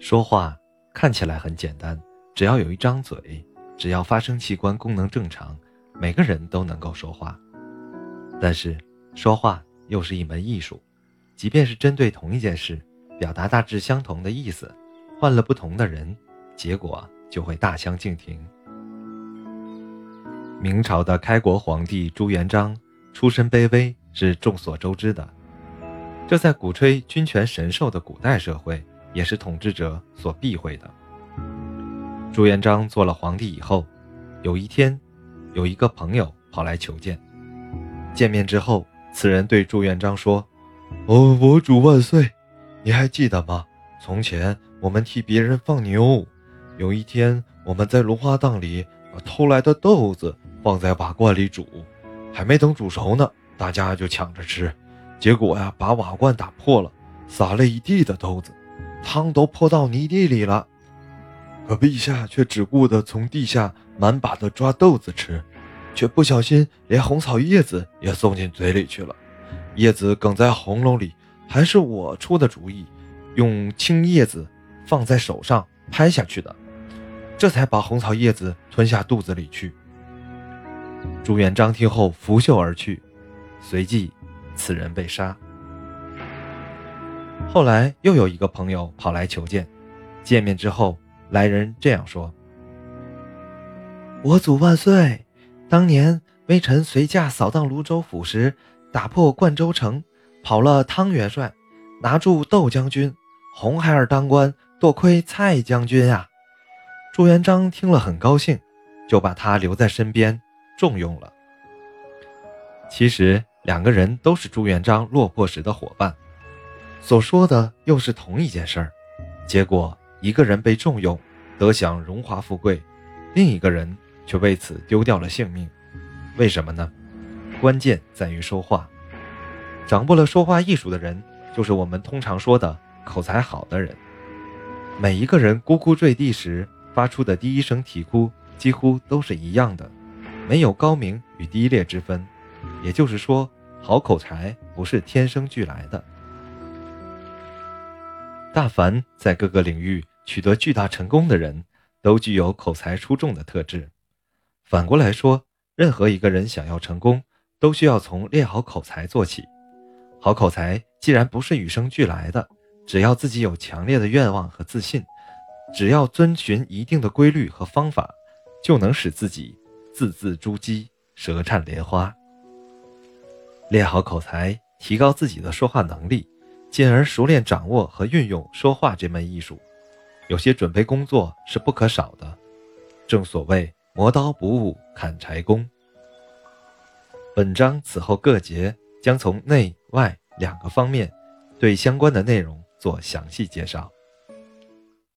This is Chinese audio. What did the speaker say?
说话看起来很简单，只要有一张嘴，只要发声器官功能正常，每个人都能够说话。但是，说话又是一门艺术，即便是针对同一件事，表达大致相同的意思，换了不同的人，结果就会大相径庭。明朝的开国皇帝朱元璋出身卑微，是众所周知的。这在鼓吹君权神授的古代社会。也是统治者所避讳的。朱元璋做了皇帝以后，有一天，有一个朋友跑来求见。见面之后，此人对朱元璋说：“哦，我主万岁！你还记得吗？从前我们替别人放牛，有一天我们在芦花荡里把偷来的豆子放在瓦罐里煮，还没等煮熟呢，大家就抢着吃，结果呀，把瓦罐打破了，撒了一地的豆子。”汤都泼到泥地里了，可陛下却只顾得从地下满把的抓豆子吃，却不小心连红草叶子也送进嘴里去了。叶子梗在喉咙里，还是我出的主意，用青叶子放在手上拍下去的，这才把红草叶子吞下肚子里去。朱元璋听后拂袖而去，随即此人被杀。后来又有一个朋友跑来求见，见面之后，来人这样说：“我祖万岁！当年微臣随驾扫荡泸州府时，打破灌州城，跑了汤元帅，拿住窦将军，红孩儿当官，多亏蔡将军呀！”朱元璋听了很高兴，就把他留在身边重用了。其实两个人都是朱元璋落魄时的伙伴。所说的又是同一件事儿，结果一个人被重用，得享荣华富贵，另一个人却为此丢掉了性命。为什么呢？关键在于说话。掌握了说话艺术的人，就是我们通常说的口才好的人。每一个人咕咕坠地时发出的第一声啼哭，几乎都是一样的，没有高明与低劣之分。也就是说，好口才不是天生俱来的。大凡在各个领域取得巨大成功的人，都具有口才出众的特质。反过来说，任何一个人想要成功，都需要从练好口才做起。好口才既然不是与生俱来的，只要自己有强烈的愿望和自信，只要遵循一定的规律和方法，就能使自己字字珠玑、舌灿莲花。练好口才，提高自己的说话能力。进而熟练掌握和运用说话这门艺术，有些准备工作是不可少的。正所谓磨刀不误砍柴工。本章此后各节将从内外两个方面对相关的内容做详细介绍。